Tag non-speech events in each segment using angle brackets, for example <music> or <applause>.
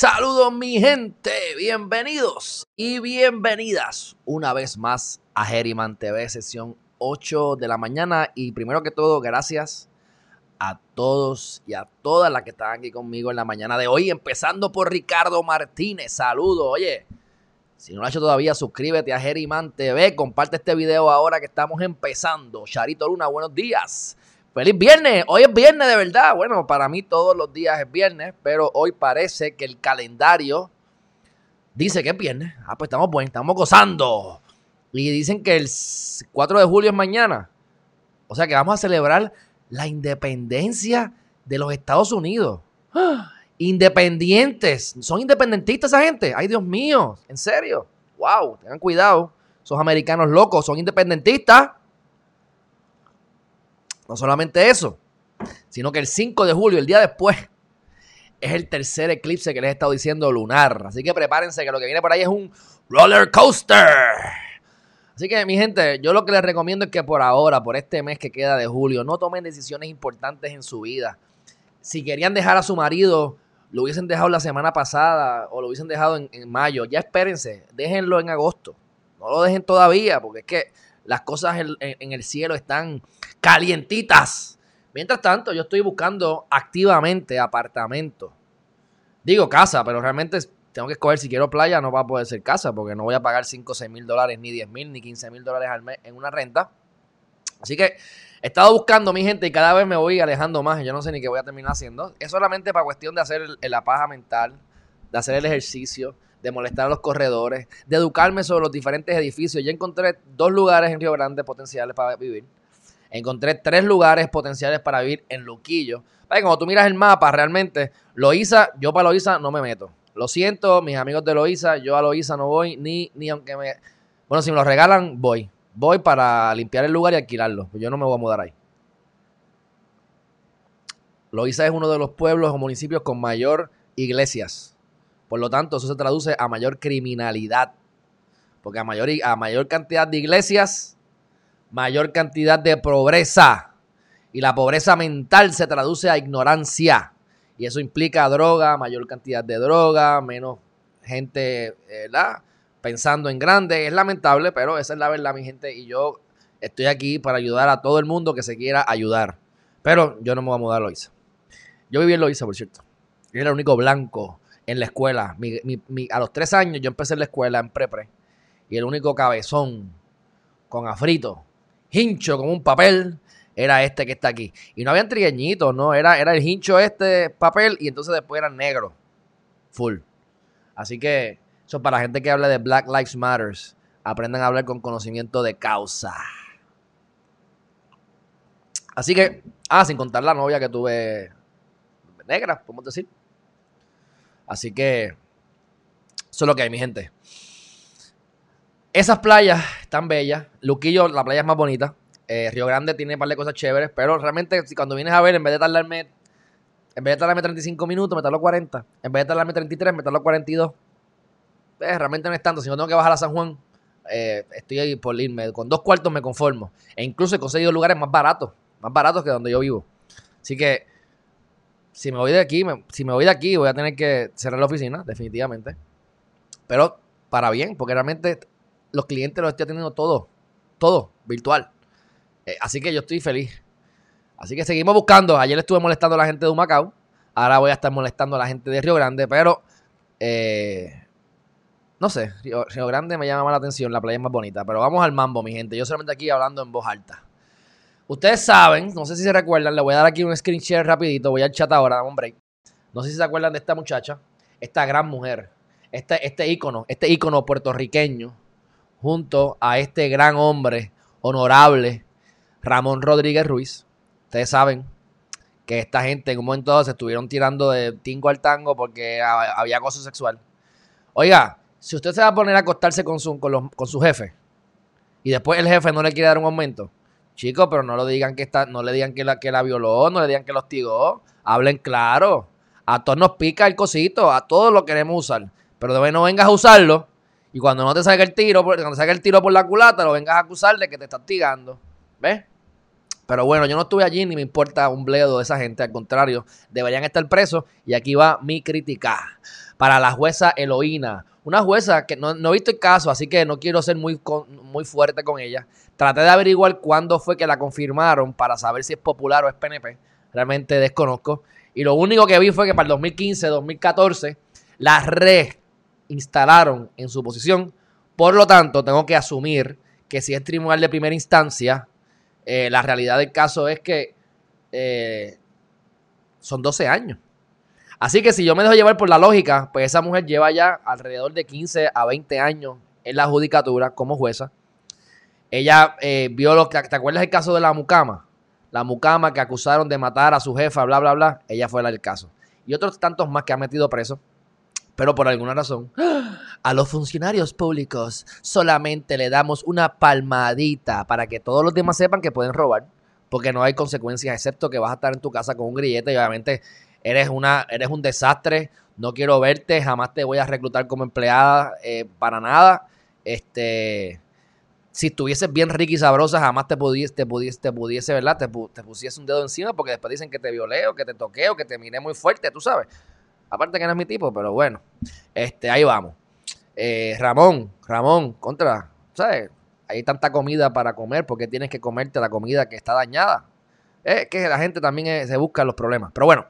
Saludos mi gente, bienvenidos y bienvenidas una vez más a Herriman TV, sesión 8 de la mañana. Y primero que todo, gracias a todos y a todas las que están aquí conmigo en la mañana de hoy, empezando por Ricardo Martínez. Saludos, oye, si no lo has hecho todavía, suscríbete a Herriman TV, comparte este video ahora que estamos empezando. Charito Luna, buenos días. Feliz viernes, hoy es viernes de verdad. Bueno, para mí todos los días es viernes, pero hoy parece que el calendario dice que es viernes. Ah, pues estamos buenos, estamos gozando. Y dicen que el 4 de julio es mañana. O sea que vamos a celebrar la independencia de los Estados Unidos. <gasps> Independientes. ¿Son independentistas esa gente? Ay, Dios mío, en serio. Wow, tengan cuidado. Esos americanos locos son independentistas. No solamente eso, sino que el 5 de julio, el día después, es el tercer eclipse que les he estado diciendo lunar. Así que prepárense que lo que viene por ahí es un roller coaster. Así que mi gente, yo lo que les recomiendo es que por ahora, por este mes que queda de julio, no tomen decisiones importantes en su vida. Si querían dejar a su marido, lo hubiesen dejado la semana pasada o lo hubiesen dejado en, en mayo. Ya espérense, déjenlo en agosto. No lo dejen todavía, porque es que las cosas en, en, el cielo están calientitas. Mientras tanto, yo estoy buscando activamente apartamento. Digo casa, pero realmente tengo que escoger si quiero playa, no va a poder ser casa, porque no voy a pagar 5 o 6 mil dólares, ni 10 mil, ni 15 mil dólares al mes en una renta. Así que he estado buscando mi gente y cada vez me voy alejando más. Yo no sé ni qué voy a terminar haciendo. Es solamente para cuestión de hacer la paja mental, de hacer el ejercicio, de molestar a los corredores, de educarme sobre los diferentes edificios. Yo encontré dos lugares en Río Grande potenciales para vivir. Encontré tres lugares potenciales para vivir en Luquillo. Para cuando tú miras el mapa, realmente, Loíza, yo para Loíza no me meto. Lo siento, mis amigos de Loíza, yo a Loíza no voy, ni, ni aunque me... Bueno, si me lo regalan, voy. Voy para limpiar el lugar y alquilarlo. Yo no me voy a mudar ahí. Loíza es uno de los pueblos o municipios con mayor iglesias. Por lo tanto, eso se traduce a mayor criminalidad. Porque a mayor, a mayor cantidad de iglesias, mayor cantidad de pobreza. Y la pobreza mental se traduce a ignorancia. Y eso implica droga, mayor cantidad de droga, menos gente, ¿verdad? Pensando en grande. Es lamentable, pero esa es la verdad, mi gente. Y yo estoy aquí para ayudar a todo el mundo que se quiera ayudar. Pero yo no me voy a mudar a Loiza. Yo viví en Loiza, por cierto. Yo era el único blanco en la escuela. Mi, mi, mi, a los tres años yo empecé en la escuela, en prepre. Y el único cabezón con afrito, hincho como un papel, era este que está aquí. Y no habían trigueñitos, no, era, era el hincho este papel y entonces después era negro. Full. Así que eso es para la gente que habla de Black Lives Matters. Aprendan a hablar con conocimiento de causa. Así que, ah, sin contar la novia que tuve negra, podemos decir. Así que, eso es lo que hay, mi gente. Esas playas están bellas. Luquillo, la playa es más bonita. Eh, Río Grande tiene un par de cosas chéveres, pero realmente si cuando vienes a ver, en vez de tardarme, en vez de tardarme 35 minutos, me tardo 40. En vez de tardarme 33, me tardo 42. Eh, realmente no es tanto. Si no tengo que bajar a San Juan, eh, estoy ahí por irme. Con dos cuartos me conformo. E incluso he conseguido lugares más baratos, más baratos que donde yo vivo. Así que si me voy de aquí, si me voy de aquí, voy a tener que cerrar la oficina, definitivamente. Pero para bien, porque realmente los clientes los estoy teniendo todo, todo virtual. Eh, así que yo estoy feliz. Así que seguimos buscando. Ayer estuve molestando a la gente de Humacao. Ahora voy a estar molestando a la gente de Río Grande, pero eh, no sé, Río, Grande me llama más la atención, la playa es más bonita. Pero vamos al mambo, mi gente. Yo solamente aquí hablando en voz alta. Ustedes saben, no sé si se recuerdan, le voy a dar aquí un screen share rapidito, voy al chat ahora, break. No sé si se acuerdan de esta muchacha, esta gran mujer, este, este este ícono puertorriqueño, junto a este gran hombre honorable, Ramón Rodríguez Ruiz. Ustedes saben que esta gente en un momento se estuvieron tirando de tingo al tango porque había acoso sexual. Oiga, si usted se va a poner a acostarse con su, con los, con su jefe, y después el jefe no le quiere dar un aumento. Chicos, pero no lo digan que está, no le digan que la, que la violó, no le digan que lo hostigó. Hablen claro. A todos nos pica el cosito, a todos lo queremos usar. Pero de no vengas a usarlo y cuando no te salga el tiro, cuando el tiro por la culata, lo vengas a acusar de que te está hostigando. ¿Ves? Pero bueno, yo no estuve allí ni me importa un bledo de esa gente. Al contrario, deberían estar presos. Y aquí va mi crítica. Para la jueza Eloína. Una jueza que no, he visto el caso, así que no quiero ser muy, muy fuerte con ella. Traté de averiguar cuándo fue que la confirmaron para saber si es popular o es PNP. Realmente desconozco. Y lo único que vi fue que para el 2015, 2014, la reinstalaron en su posición. Por lo tanto, tengo que asumir que si es tribunal de primera instancia, eh, la realidad del caso es que eh, son 12 años. Así que si yo me dejo llevar por la lógica, pues esa mujer lleva ya alrededor de 15 a 20 años en la judicatura como jueza. Ella eh, vio lo que. ¿Te acuerdas el caso de la mucama? La mucama que acusaron de matar a su jefa, bla, bla, bla. Ella fue la del caso. Y otros tantos más que ha metido preso. Pero por alguna razón, a los funcionarios públicos solamente le damos una palmadita para que todos los demás sepan que pueden robar, porque no hay consecuencias, excepto que vas a estar en tu casa con un grillete y obviamente eres, una, eres un desastre, no quiero verte, jamás te voy a reclutar como empleada eh, para nada. Este, si estuvieses bien rica y sabrosa, jamás te pudiese, te pudiese, te pudiese ¿verdad? Te, te un dedo encima porque después dicen que te violé o que te toqué o que te miré muy fuerte, tú sabes. Aparte que no es mi tipo, pero bueno. Este, ahí vamos. Eh, Ramón, Ramón, contra, ¿sabes? Hay tanta comida para comer, porque tienes que comerte la comida que está dañada? Es que la gente también se busca los problemas. Pero bueno,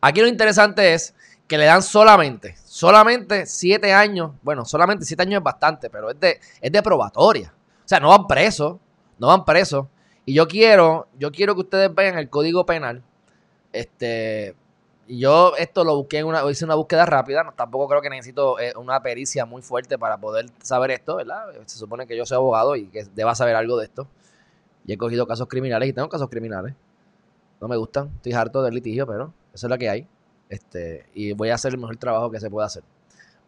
aquí lo interesante es que le dan solamente, solamente siete años. Bueno, solamente siete años es bastante, pero es de, es de probatoria. O sea, no van presos, no van presos. Y yo quiero, yo quiero que ustedes vean el código penal. Este, yo esto lo busqué en una, hice una búsqueda rápida, tampoco creo que necesito eh, una pericia muy fuerte para poder saber esto, ¿verdad? Se supone que yo soy abogado y que deba saber algo de esto. Y he cogido casos criminales y tengo casos criminales. No me gustan, estoy harto del litigio, pero eso es lo que hay. Este, y voy a hacer el mejor trabajo que se pueda hacer.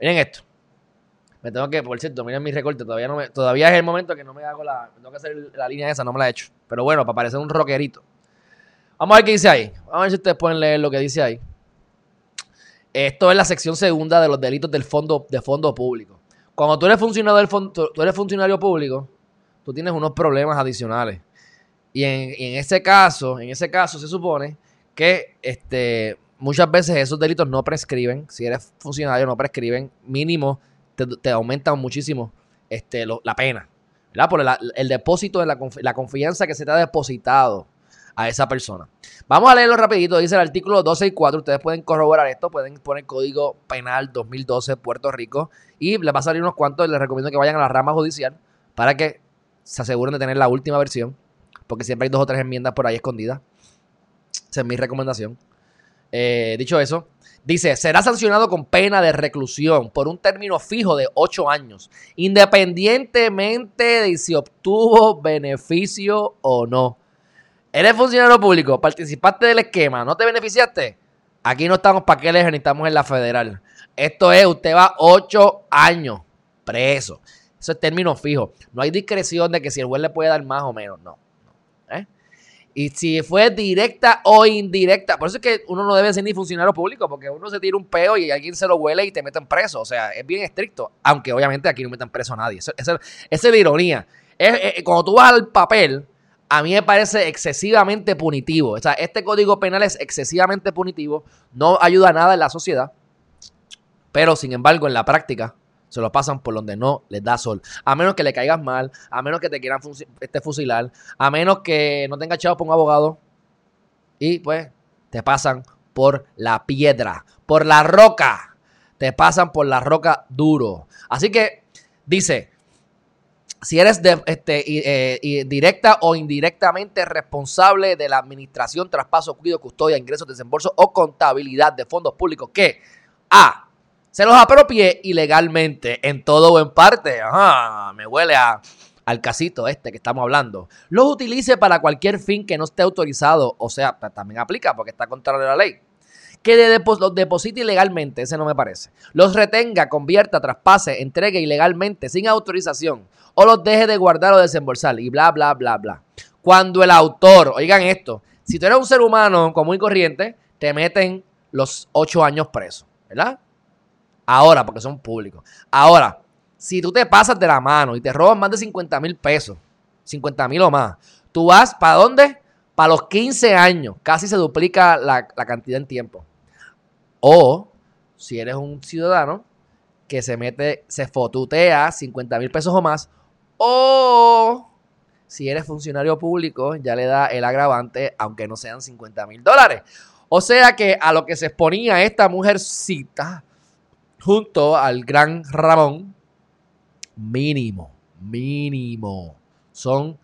Miren esto. Me tengo que, por cierto, miren mi recorte, todavía no me, todavía es el momento que no me hago la, tengo que hacer la línea esa, no me la he hecho. Pero bueno, para parecer un rockerito. Vamos a ver qué dice ahí. Vamos a ver si ustedes pueden leer lo que dice ahí. Esto es la sección segunda de los delitos del fondo, de fondo público. Cuando tú eres funcionario del fondo, tú eres funcionario público, tú tienes unos problemas adicionales. Y en, ese caso, en ese caso se supone que este, muchas veces esos delitos no prescriben. Si eres funcionario, no prescriben. Mínimo, te, aumentan muchísimo este, la pena. ¿verdad? Por el, depósito de la, la confianza que se te ha depositado a esa persona. Vamos a leerlo rapidito, dice el artículo 12 y 4, ustedes pueden corroborar esto, pueden poner código penal 2012 Puerto Rico y les va a salir unos cuantos, les recomiendo que vayan a la rama judicial para que se aseguren de tener la última versión, porque siempre hay dos o tres enmiendas por ahí escondidas. Esa es mi recomendación. Eh, dicho eso, dice, será sancionado con pena de reclusión por un término fijo de 8 años, independientemente de si obtuvo beneficio o no. Eres funcionario público, participaste del esquema, ¿no te beneficiaste? Aquí no estamos para qué les necesitamos en la federal. Esto es, usted va ocho años preso. Eso es término fijo. No hay discreción de que si el juez le puede dar más o menos. No. ¿Eh? Y si fue directa o indirecta. Por eso es que uno no debe ser ni funcionario público, porque uno se tira un peo y alguien se lo huele y te meten preso. O sea, es bien estricto. Aunque obviamente aquí no metan preso a nadie. Esa es la ironía. Es, cuando tú vas al papel, a mí me parece excesivamente punitivo. O sea, este código penal es excesivamente punitivo, no ayuda a nada en la sociedad, pero sin embargo en la práctica se lo pasan por donde no les da sol. A menos que le caigas mal, a menos que te quieran este fusilar, a menos que no tengas chavos por un abogado y pues te pasan por la piedra, por la roca. Te pasan por la roca duro. Así que dice, si eres de, este, eh, directa o indirectamente responsable de la administración, traspaso, cuido, custodia, ingresos, desembolso o contabilidad de fondos públicos que A. Se los apropie ilegalmente en todo o en parte. Ajá, me huele a, al casito este que estamos hablando. Los utilice para cualquier fin que no esté autorizado. O sea, también aplica porque está contrario a la ley Que de los deposite ilegalmente, ese no me parece. Los retenga, convierta, traspase, entregue ilegalmente, sin autorización. O los deje de guardar o desembolsar. Y bla, bla, bla, bla. Cuando el autor, oigan esto, si tú eres un ser humano común y corriente, te meten los ocho años presos, ¿verdad? Ahora, porque son públicos. Ahora, si tú te pasas de la mano y te roban más de 50 mil pesos, 50 mil o más, tú vas para dónde? Para los 15 años. Casi se duplica la, cantidad en tiempo. O, si eres un ciudadano que se mete, se fotutea 50 mil pesos o más, o si eres funcionario público, ya le da el agravante, aunque no sean 50 mil dólares. O sea que a lo que se exponía esta mujercita junto al gran Ramón, mínimo, mínimo, son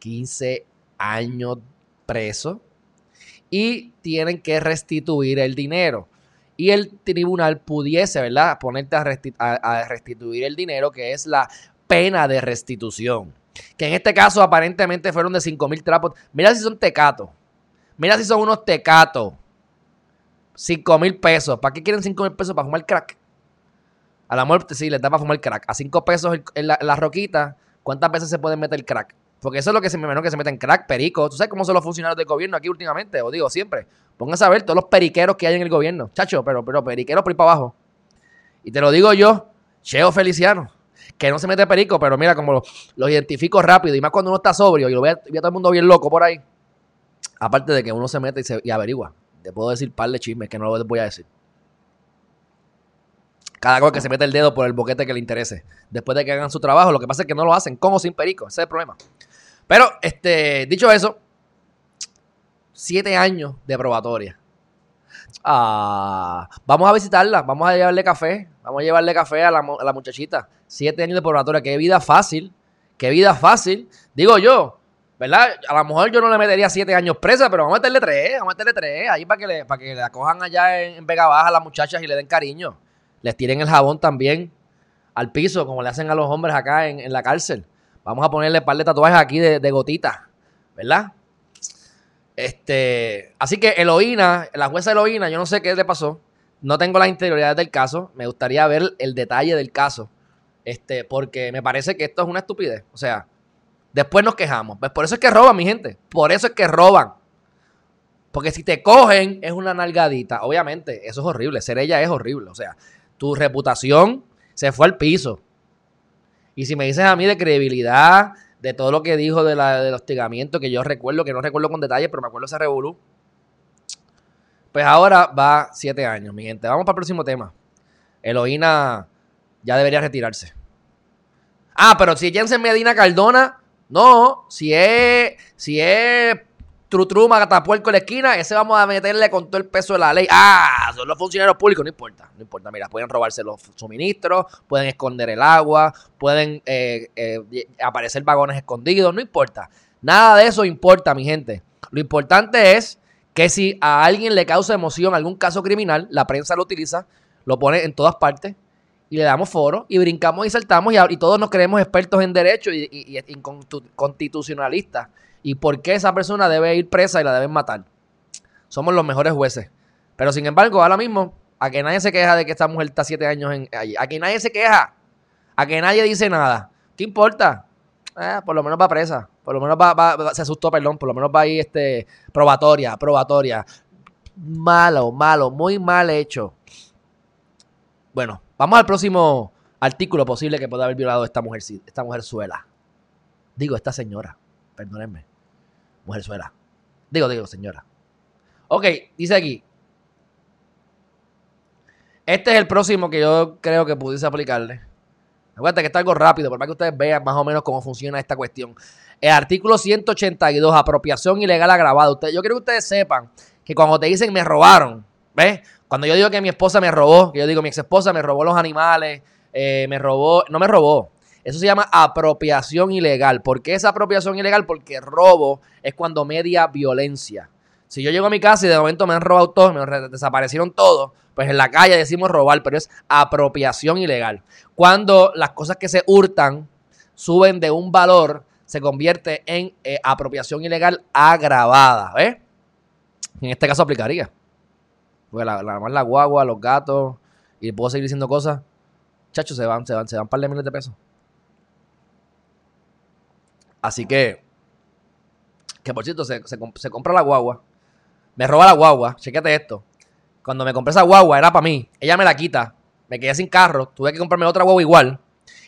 15 años preso y tienen que restituir el dinero. Y el tribunal pudiese, ¿verdad?, ponerte a, restituir el dinero, que es la pena de restitución. Que en este caso aparentemente fueron de 5 mil trapos. Mira si son tecatos. Mira si son unos tecatos. 5 mil pesos. ¿Para qué quieren 5 mil pesos? Para fumar crack. A la muerte sí, les da para fumar crack. A 5 pesos en la, roquita, ¿cuántas veces se puede meter crack? Porque eso es lo que se me menos que se meten crack, perico. ¿Tú sabes cómo son los funcionarios del gobierno aquí últimamente? O digo, siempre. Pónganse a ver todos los periqueros que hay en el gobierno. Chacho, pero, pero periqueros por ahí para abajo. Y te lo digo yo, Cheo Feliciano, que no se mete perico, pero mira, como lo, identifico rápido. Y más cuando uno está sobrio y lo ve, a todo el mundo bien loco por ahí. Aparte de que uno se mete y, se, averigua. Te puedo decir par de chismes que no lo voy a decir. Cada cual que se mete el dedo por el boquete que le interese. Después de que hagan su trabajo, lo que pasa es que no lo hacen con o sin perico. Ese es el problema. Pero, este, dicho eso, siete años de probatoria. Ah, vamos a visitarla, vamos a llevarle café, vamos a llevarle café a la, muchachita. Siete años de probatoria, qué vida fácil, qué vida fácil. Digo yo, ¿verdad? A lo mejor yo no le metería siete años presa, pero vamos a meterle tres, vamos a meterle tres, ahí para que le, para que la cojan allá en, Vega Baja a las muchachas y le den cariño. Les tiren el jabón también al piso, como le hacen a los hombres acá en, la cárcel. Vamos a ponerle un par de tatuajes aquí de, de gotitas, ¿verdad? Este, así que Eloína, la jueza Eloína, yo no sé qué le pasó. No tengo las interioridades del caso. Me gustaría ver el detalle del caso. Este, porque me parece que esto es una estupidez. O sea, Después nos quejamos. Pues por eso es que roban, mi gente. Por eso es que roban. Porque si te cogen, es una nalgadita. Obviamente, eso es horrible. Ser ella es horrible. O sea, tu reputación se fue al piso. Y si me dices a mí de credibilidad, de todo lo que dijo de la, del hostigamiento, que yo recuerdo, que no recuerdo con detalle, pero me acuerdo ese revolú. Pues ahora va siete años, mi gente. Vamos para el próximo tema. Eloína ya debería retirarse. Ah, pero si Jensen Medina Cardona no, si es, si es Trutru Magatapuerco en la esquina, ese vamos a meterle con todo el peso de la ley. Ah, son los funcionarios públicos, no importa, no importa. Mira, pueden robarse los suministros, pueden esconder el agua, pueden eh, eh, aparecer vagones escondidos, no importa. Nada de eso importa, mi gente. Lo importante es que si a alguien le causa emoción algún caso criminal, la prensa lo utiliza, lo pone en todas partes y le damos foro y brincamos y saltamos y, todos nos creemos expertos en derecho y, y, y, constitucionalistas. ¿Y por qué esa persona debe ir presa y la deben matar? Somos los mejores jueces. Pero sin embargo, ahora mismo, a que nadie se queja de que esta mujer está siete años en, allí. A que nadie se queja. A que nadie dice nada. ¿Qué importa? Eh, por lo menos va presa. Por lo menos va, se asustó, perdón. Por lo menos va ahí este, probatoria, probatoria. Malo, malo, muy mal hecho. Bueno, Vamos al próximo artículo posible que pueda haber violado esta mujer, esta mujer suela. Digo, esta señora. Perdónenme. Mujer suela. Digo, digo, señora. Ok, dice aquí. Este es el próximo que yo creo que pudiese aplicarle. Acuérdate que está algo rápido, para que ustedes vean más o menos cómo funciona esta cuestión. El artículo 182, apropiación ilegal agravada. yo quiero que ustedes sepan que cuando te dicen me robaron, ¿ves? Cuando yo digo que mi esposa me robó, que yo digo mi ex esposa me robó los animales, eh, me robó, no me robó. Eso se llama apropiación ilegal. ¿Por qué es apropiación ilegal? Porque robo es cuando media violencia. Si yo llego a mi casa y de momento me han robado todo, me desaparecieron todos, pues en la calle decimos robar, pero es apropiación ilegal. Cuando las cosas que se hurtan suben de un valor, se convierte en eh, apropiación ilegal agravada. ¿Ves? En este caso aplicaría. Porque la, la, la guagua, los gatos, y puedo seguir diciendo cosas, chachos, se van, se van, se van un par de miles de pesos. Así que, que por cierto, se, compra la guagua, me roba la guagua, chequete esto. Cuando me compré esa guagua era para mí, ella me la quita, me quedé sin carro, tuve que comprarme otra guagua igual.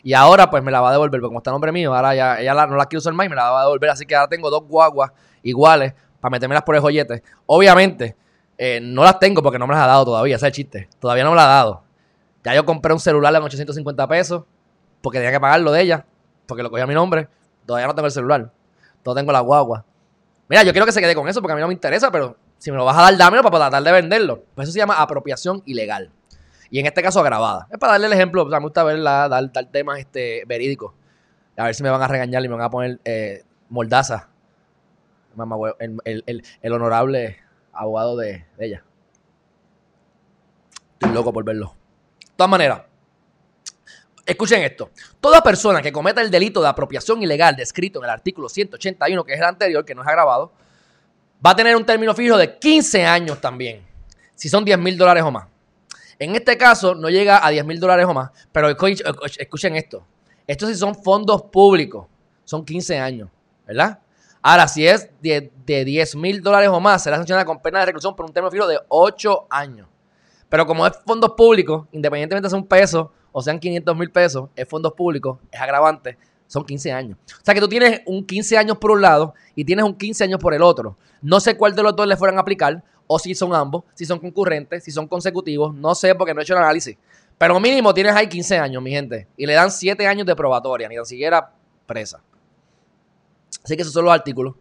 Y ahora pues me la va a devolver, porque como está el nombre mío, ahora ya ella no la quiere usar más y me la va a devolver. Así que ahora tengo dos guaguas iguales para metérmelas por el joyete. Obviamente, eh, no las tengo porque no me las ha dado todavía, ese es el chiste. Todavía no me la ha dado. Ya yo compré un celular en 850 pesos porque tenía que pagarlo de ella, porque lo cogía a mi nombre. Todavía no tengo el celular. Todavía tengo la guagua. Mira, yo quiero que se quede con eso porque a mí no me interesa, pero si me lo vas a dar, dámelo para tratar de venderlo. Pues eso se llama apropiación ilegal. Y en este caso agravada. Es para darle el ejemplo, o sea, me gusta verla, dar, dar temas este, verídicos. A ver si me van a regañar y me van a poner eh, mordaza. Mamá, el, el, el, el, honorable abogado de, de, ella. Estoy loco por verlo. De todas maneras, escuchen esto. Toda persona que cometa el delito de apropiación ilegal descrito en el artículo 181, que es el anterior, que no es agravado, va a tener un término fijo de 15 años también. Si son 10 mil dólares o más. En este caso no llega a 10 mil dólares o más, pero escuchen esto. Estos sí son fondos públicos, son 15 años, ¿verdad? Ahora, si es de, de 10 mil dólares o más, será sancionada con pena de reclusión por un término fijo de 8 años. Pero como es fondos públicos, independientemente de un peso o sean 500 mil pesos, es fondos públicos, es agravante, son 15 años. O sea que tú tienes un 15 años por un lado y tienes un 15 años por el otro. No sé cuál de los dos le fueran a aplicar, o si son ambos, si son concurrentes, si son consecutivos, no sé porque no he hecho el análisis. Pero mínimo tienes ahí 15 años, mi gente, y le dan 7 años de probatoria, ni tan siquiera presa. Así que esos son los artículos.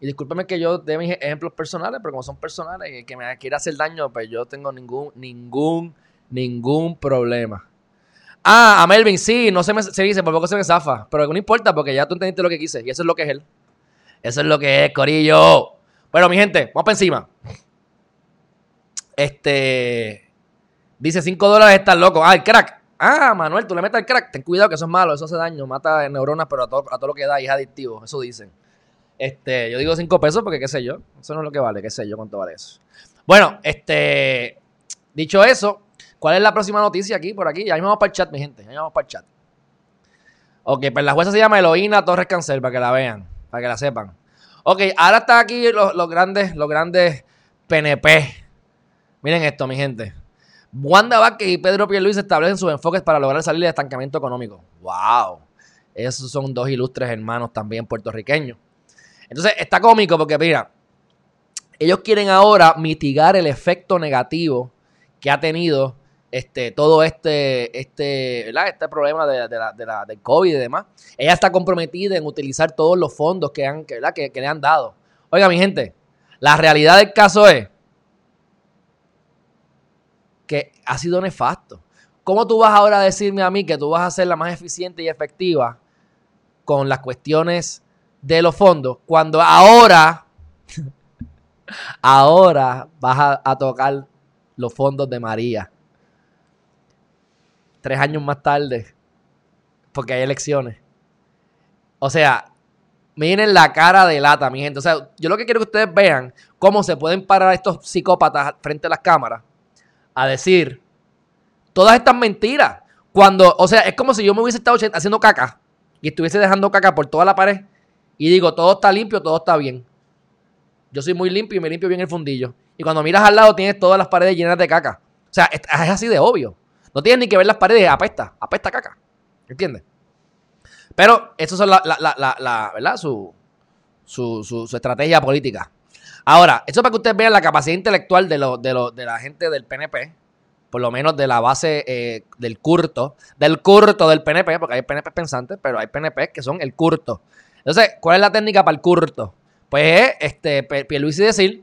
Y discúlpeme que yo dé mis ejemplos personales, pero como son personales y que me quiera hacer daño, pues yo tengo ningún, ningún, ningún problema. Ah, a Melvin, sí, no se me se dice, por poco se me zafa. Pero no importa, porque ya tú entendiste lo que quise. Y eso es lo que es él. Eso es lo que es, Corillo. Bueno, mi gente, vamos para encima. Este. Dice 5 dólares, estás loco. Ah, el crack. Ah, Manuel, tú le metes el crack. Ten cuidado que eso es malo, eso hace daño, mata neuronas, pero a todo, a todo lo que da y es adictivo. Eso dicen. Este, yo digo 5 pesos porque qué sé yo. Eso no es lo que vale, qué sé yo cuánto vale eso. Bueno, este. Dicho eso, ¿cuál es la próxima noticia aquí, por aquí? Ya vamos para el chat, mi gente. Ya vamos para el chat. Ok, pues la jueza se llama Eloína Torres Cancel, para que la vean, para que la sepan. Ok, ahora está aquí los, los grandes, los grandes PNP. Miren esto, mi gente. Wanda Vázquez y Pedro Pierluis establecen sus enfoques para lograr salir del estancamiento económico. ¡Wow! Esos son dos ilustres hermanos también puertorriqueños. Entonces, está cómico porque, mira, ellos quieren ahora mitigar el efecto negativo que ha tenido este, todo este, este, este problema de, la, de la, del COVID y demás. Ella está comprometida en utilizar todos los fondos que, han, que, que, que le han dado. Oiga, mi gente, la realidad del caso es que ha sido nefasto. ¿Cómo tú vas ahora a decirme a mí que tú vas a ser la más eficiente y efectiva con las cuestiones de los fondos cuando ahora, <laughs> ahora vas a tocar los fondos de María? Tres años más tarde, porque hay elecciones. O sea, miren la cara de lata, mi gente. O sea, yo lo que quiero que ustedes vean cómo se pueden parar estos psicópatas frente a las cámaras a decir todas estas mentiras. Cuando, o sea, es como si yo me hubiese estado haciendo caca y estuviese dejando caca por toda la pared y digo, todo está limpio, todo está bien. Yo soy muy limpio y me limpio bien el fundillo. Y cuando miras al lado tienes todas las paredes llenas de caca. O sea, es así de obvio. No tienes ni que ver las paredes, apesta, apesta caca. ¿Entiendes? Pero eso es la, ¿verdad? Su, su, su, estrategia política. Ahora, eso para que ustedes vean la capacidad intelectual de, lo, de, lo, de la gente del PNP, por lo menos de la base eh, del curto, del curto del PNP, porque hay PNP pensantes, pero hay PNP que son el curto. Entonces, ¿cuál es la técnica para el curto? Pues es este, Pierluisi decir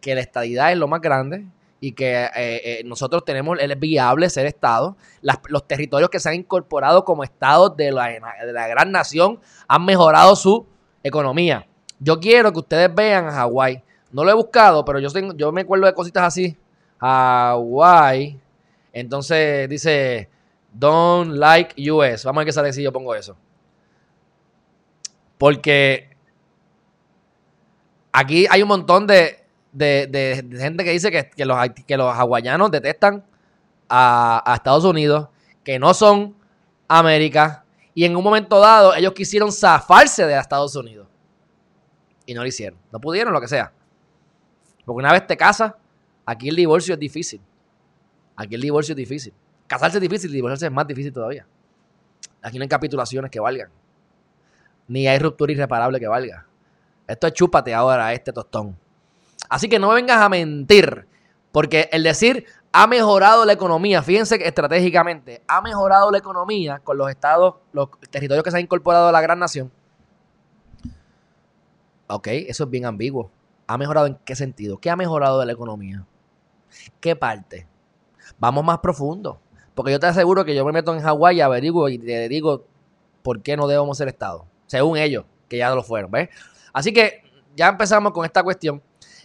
que la estadidad es lo más grande y que eh, eh, nosotros tenemos, es viable ser Estado. Los territorios que se han incorporado como Estados de la, de la gran nación han mejorado su economía. Yo quiero que ustedes vean a Hawái no lo he buscado, pero yo, tengo, yo me acuerdo de cositas así. Hawaii. Entonces dice, don't like US. Vamos a ver qué sale si yo pongo eso. Porque aquí hay un montón de, de, gente que dice que, los, que los hawaianos detestan a, a Estados Unidos, que no son América, y en un momento dado ellos quisieron zafarse de Estados Unidos. Y no lo hicieron. No pudieron, lo que sea. Porque una vez te casas, aquí el divorcio es difícil. Aquí el divorcio es difícil. Casarse es difícil, divorciarse es más difícil todavía. Aquí no hay capitulaciones que valgan. Ni hay ruptura irreparable que valga. Esto es chúpate ahora este tostón. Así que no vengas a mentir. Porque el decir ha mejorado la economía, fíjense que estratégicamente, ha mejorado la economía con los estados, los territorios que se han incorporado a la gran nación. Ok, eso es bien ambiguo. ¿Ha mejorado en qué sentido? ¿Qué ha mejorado de la economía? ¿Qué parte? Vamos más profundo. Porque yo te aseguro que yo me meto en Hawái y averiguo y te digo por qué no debemos ser Estado. Según ellos, que ya lo fueron. ¿ves? Así que ya empezamos con esta cuestión.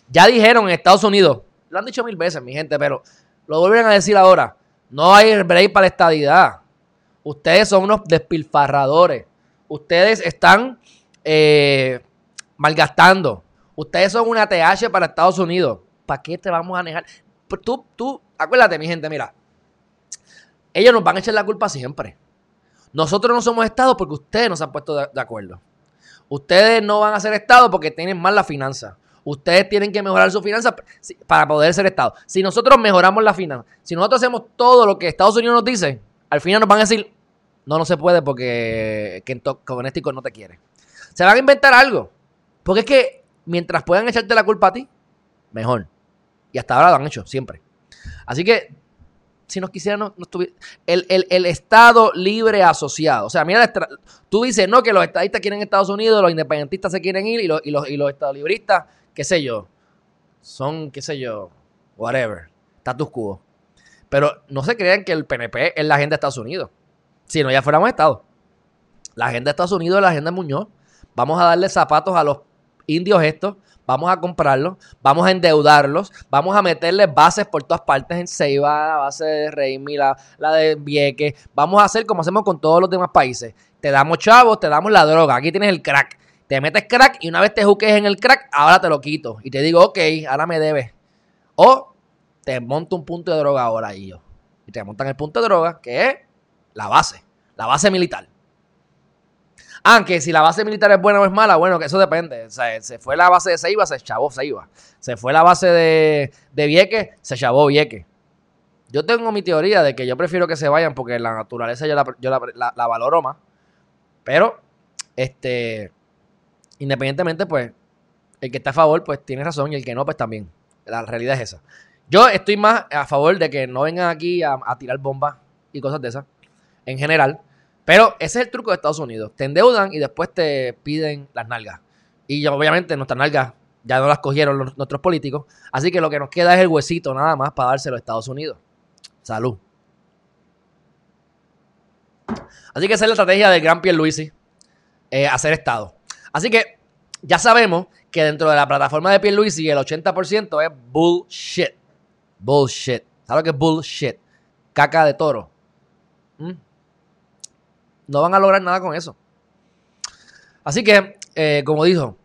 Ya dijeron en Estados Unidos, lo han dicho mil veces, mi gente, pero lo vuelven a decir ahora. No hay break para la estadidad. Ustedes son unos despilfarradores. Ustedes están eh, malgastando. Ustedes son una TH para Estados Unidos. ¿Para qué te vamos a negar? Tú, tú, acuérdate, mi gente, mira. Ellos nos van a echar la culpa siempre. Nosotros no somos Estado porque ustedes nos han puesto de, de acuerdo. Ustedes no van a ser Estado porque tienen mal la finanza. Ustedes tienen que mejorar su finanzas para poder ser Estado. Si nosotros mejoramos la finanza, si nosotros hacemos todo lo que Estados Unidos nos dice, al final nos van a decir, no, no se puede porque Connecticut no te quiere. Se van a inventar algo. Porque es que mientras puedan echarte la culpa a ti, mejor. Y hasta ahora lo han hecho, siempre. Así que, si nos quisieran, no, el, el, Estado libre asociado. O sea, mira, tú dices, no, que los estadistas quieren Estados Unidos, los independentistas se quieren ir y los, y los, y los estadolibristas qué sé yo, son, qué sé yo, whatever, status quo. Pero no se crean que el PNP es la agenda de Estados Unidos. Si no, ya fuéramos Estado. La agenda de Estados Unidos es la agenda de Muñoz. Vamos a darle zapatos a los indios estos, vamos a comprarlos, vamos a endeudarlos, vamos a meterle bases por todas partes en Ceiba, la base de Reimi, la, la de Vieques. Vamos a hacer como hacemos con todos los demás países. Te damos chavos, te damos la droga. Aquí tienes el crack. Te metes crack y una vez te juques en el crack, ahora te lo quito. Y te digo, ok, ahora me debes. O te monto un punto de droga ahora y yo. Y te montan el punto de droga, que es la base. La base militar. Aunque si la base militar es buena o es mala, bueno, que eso depende. O sea, se fue la base de Ceiba, se chavó Ceiba. Se fue la base de, de se chavó Vieques. Yo tengo mi teoría de que yo prefiero que se vayan porque la naturaleza yo yo la valoro más. Pero, este, independientemente, pues, el que está a favor, pues tiene razón y el que no, pues también. La realidad es esa. Yo estoy más a favor de que no vengan aquí a, tirar bombas y cosas de esas, en general. Pero ese es el truco de Estados Unidos. Te endeudan y después te piden las nalgas. Y obviamente nuestras nalgas ya no las cogieron nuestros políticos. Así que lo que nos queda es el huesito nada más para dárselo a Estados Unidos. Salud. Así que esa es la estrategia del gran Pierluisi. Eh, hacer Estado. Así que ya sabemos que dentro de la plataforma de Pierluisi el 80% es bullshit. Bullshit. ¿Sabes lo que es bullshit? Caca de toro. ¿Mm? No van a lograr nada con eso. Así que, eh, como dijo,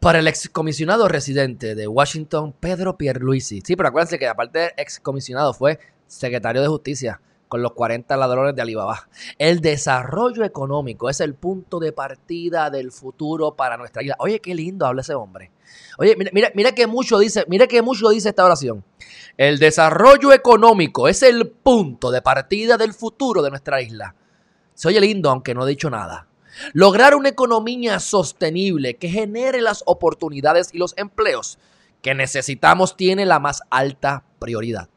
para el excomisionado residente de Washington, Pedro Pierluisi. Sí, pero acuérdense que aparte de excomisionado fue secretario de Justicia con los 40 ladrones de Alibaba. El desarrollo económico es el punto de partida del futuro para nuestra isla. Oye, qué lindo habla ese hombre. Oye, mira, mira, mira que mucho dice, mira que mucho dice esta oración. El desarrollo económico es el punto de partida del futuro de nuestra isla. Se oye lindo, aunque no he dicho nada. Lograr una economía sostenible que genere las oportunidades y los empleos que necesitamos tiene la más alta prioridad.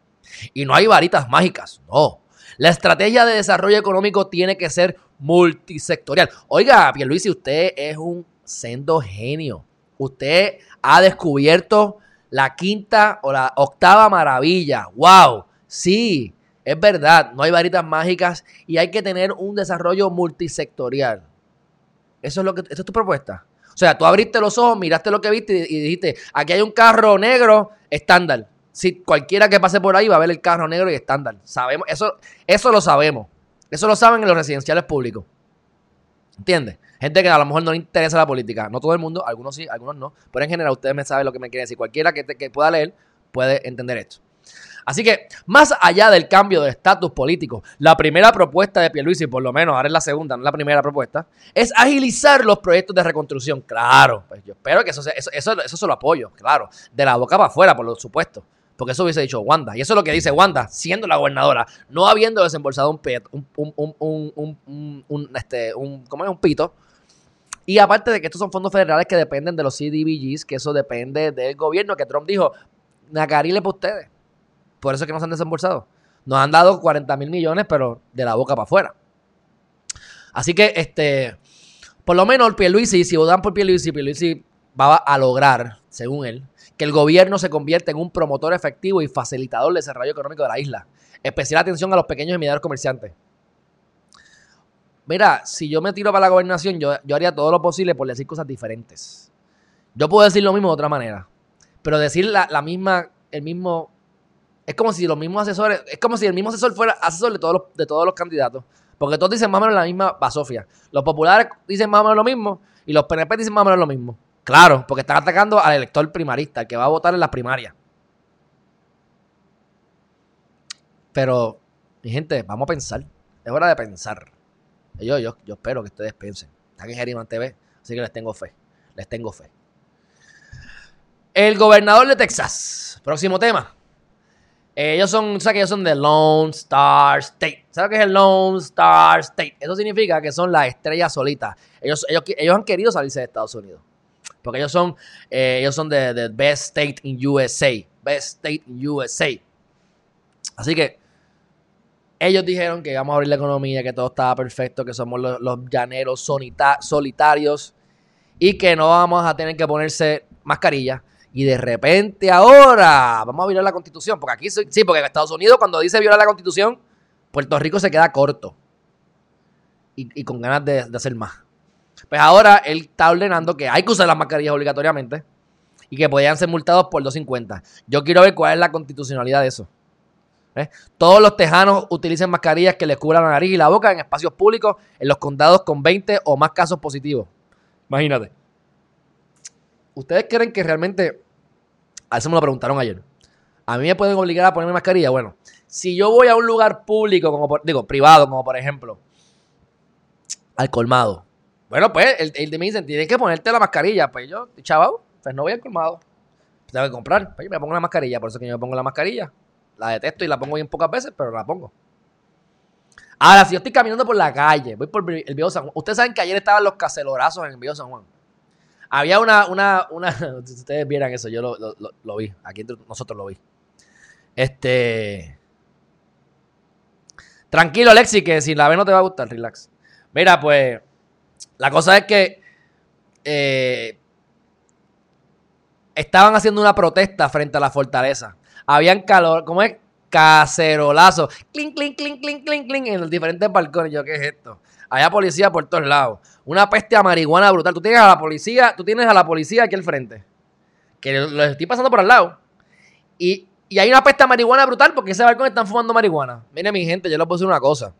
Y no hay varitas mágicas, no. La estrategia de desarrollo económico tiene que ser multisectorial. Oiga, Pierluisi, usted es un sendo genio. Usted ha descubierto la quinta o la octava maravilla. ¡Wow! Sí, es verdad, no hay varitas mágicas y hay que tener un desarrollo multisectorial. Eso es lo que eso es tu propuesta. O sea, tú abriste los ojos, miraste lo que viste y dijiste, aquí hay un carro negro estándar si cualquiera que pase por ahí va a ver el carro negro y estándar. Sabemos, eso, eso lo sabemos. Eso lo saben en los residenciales públicos. ¿Entiendes? Gente que a lo mejor no le interesa la política. No todo el mundo, algunos sí, algunos no. Pero en general ustedes me saben lo que me quieren decir. Cualquiera que, que pueda leer puede entender esto. Así que, más allá del cambio de estatus político, la primera propuesta de Pierluisi, por lo menos ahora es la segunda, no la primera propuesta, es agilizar los proyectos de reconstrucción. Claro, pues yo espero que eso, eso, eso, eso se lo apoyo, claro, de la boca para afuera, por lo supuesto. Porque eso hubiese dicho Wanda. Y eso es lo que dice Wanda, siendo la gobernadora, no habiendo desembolsado un, un, un, un, un, este, un, ¿cómo es? un pito. Y aparte de que estos son fondos federales que dependen de los CDBGs, que eso depende del gobierno, que Trump dijo, Nacarile para ustedes. Por eso es que nos han desembolsado. Nos han dado 40 mil millones, pero de la boca para afuera. Así que, este, por lo menos Pierluisi, si votan por Pierluisi, Pierluisi va a lograr, según él, que el gobierno se convierta en un promotor efectivo y facilitador del desarrollo económico de la isla. Especial atención a los pequeños y medianos comerciantes. Mira, si yo me tiro para la gobernación, yo, yo haría todo lo posible por decir cosas diferentes. Yo puedo decir lo mismo de otra manera, pero decir la, la misma, el mismo es como si los mismos asesores, es como si el mismo asesor fuera asesor de todos los, de todos los candidatos. Porque todos dicen más o menos la misma basofia. Los populares dicen más o menos lo mismo y los PNP dicen más o menos lo mismo. Claro, porque están atacando al elector primarista, el que va a votar en las primarias. Pero, mi gente, vamos a pensar. Es hora de pensar. Yo, yo, yo espero que ustedes piensen. Están en Geriman TV, así que les tengo fe. Les tengo fe. El gobernador de Texas. Próximo tema. Eh, ellos son, ¿sabes que ellos son de Lone Star State? ¿Sabes qué es el Lone Star State? Eso significa que son las estrellas solitas. Ellos, ellos, ellos han querido salirse de Estados Unidos. Porque ellos son, eh, ellos son de, de, Best State in USA. Best State in USA. Así que ellos dijeron que íbamos a abrir la economía, que todo estaba perfecto, que somos los, los llaneros solitarios y que no vamos a tener que ponerse mascarilla y de repente ahora vamos a violar la constitución. Porque aquí sí, porque en Estados Unidos cuando dice violar la constitución, Puerto Rico se queda corto. Y, con ganas de, hacer más. Pues ahora él está ordenando que hay que usar las mascarillas obligatoriamente y que podían ser multados por 250. Yo quiero ver cuál es la constitucionalidad de eso. ¿Eh? Todos los tejanos utilicen mascarillas que les cubran la nariz y la boca en espacios públicos en los condados con 20 o más casos positivos. Imagínate. ¿Ustedes creen que realmente... A eso me lo preguntaron ayer. ¿A mí me pueden obligar a ponerme mascarilla? Bueno, si yo voy a un lugar público, como digo, privado, como por ejemplo, al colmado. Bueno, pues, el de me dicen, tienes que ponerte la mascarilla. Pues yo, chaval, pues no voy al colmado. Tengo que comprar. Pues yo me pongo la mascarilla, por eso que yo me pongo la mascarilla. La detesto y la pongo bien pocas veces, pero la pongo. Ahora, si yo estoy caminando por la calle, voy por el Viejo San Juan. Ustedes saben que ayer estaban los cacelorazos en el Viejo San Juan. Había una, una, una, <laughs> si ustedes vieran eso, yo lo, lo, vi, aquí nosotros lo vi. Este... Tranquilo, Alexi, que si la ve no te va a gustar, relax. Mira, pues, la cosa es que eh, estaban haciendo una protesta frente a la fortaleza. Habían calor, ¿cómo es? Cacerolazo. Clink, clink, clink, clink, clink, clink en los diferentes balcones. Yo, ¿qué es esto? Había policía por todos lados. Una peste a marihuana brutal. Tú tienes a la policía, tú tienes a la policía aquí al frente. Que los estoy pasando por al lado. Y, hay una peste a marihuana brutal porque ese balcón están fumando marihuana. Mire, mi gente, yo les puedo decir una cosa.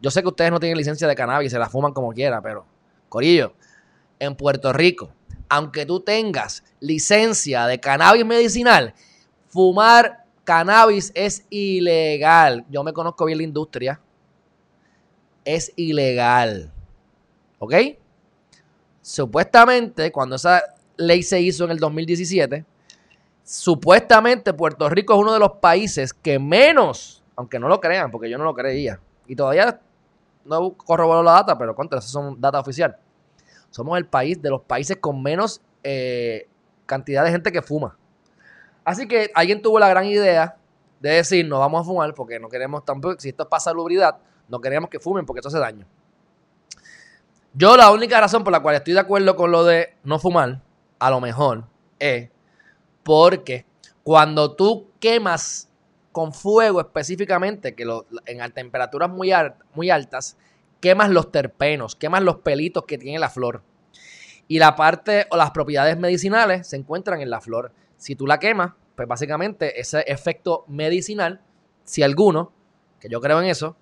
Yo sé que ustedes no tienen licencia de cannabis, se la fuman como quiera, pero, Corillo, en Puerto Rico, aunque tú tengas licencia de cannabis medicinal, fumar cannabis es ilegal. Yo me conozco bien la industria es ilegal. ¿Ok? Supuestamente, cuando esa ley se hizo en el 2017, supuestamente Puerto Rico es uno de los países que menos, aunque no lo crean, porque yo no lo creía, y todavía no corroboro la data, pero contra, eso son data oficial. Somos el país de los países con menos eh, cantidad de gente que fuma. Así que alguien tuvo la gran idea de decir, no vamos a fumar porque no queremos tampoco, si esto es para salubridad, no queremos que fumen porque eso hace daño. Yo la única razón por la cual estoy de acuerdo con lo de no fumar, a lo mejor, es porque cuando tú quemas con fuego específicamente, que en temperaturas muy, muy altas, quemas los terpenos, quemas los pelitos que tiene la flor. Y la parte o las propiedades medicinales se encuentran en la flor. Si tú la quemas, pues básicamente ese efecto medicinal, si alguno, que yo creo en eso,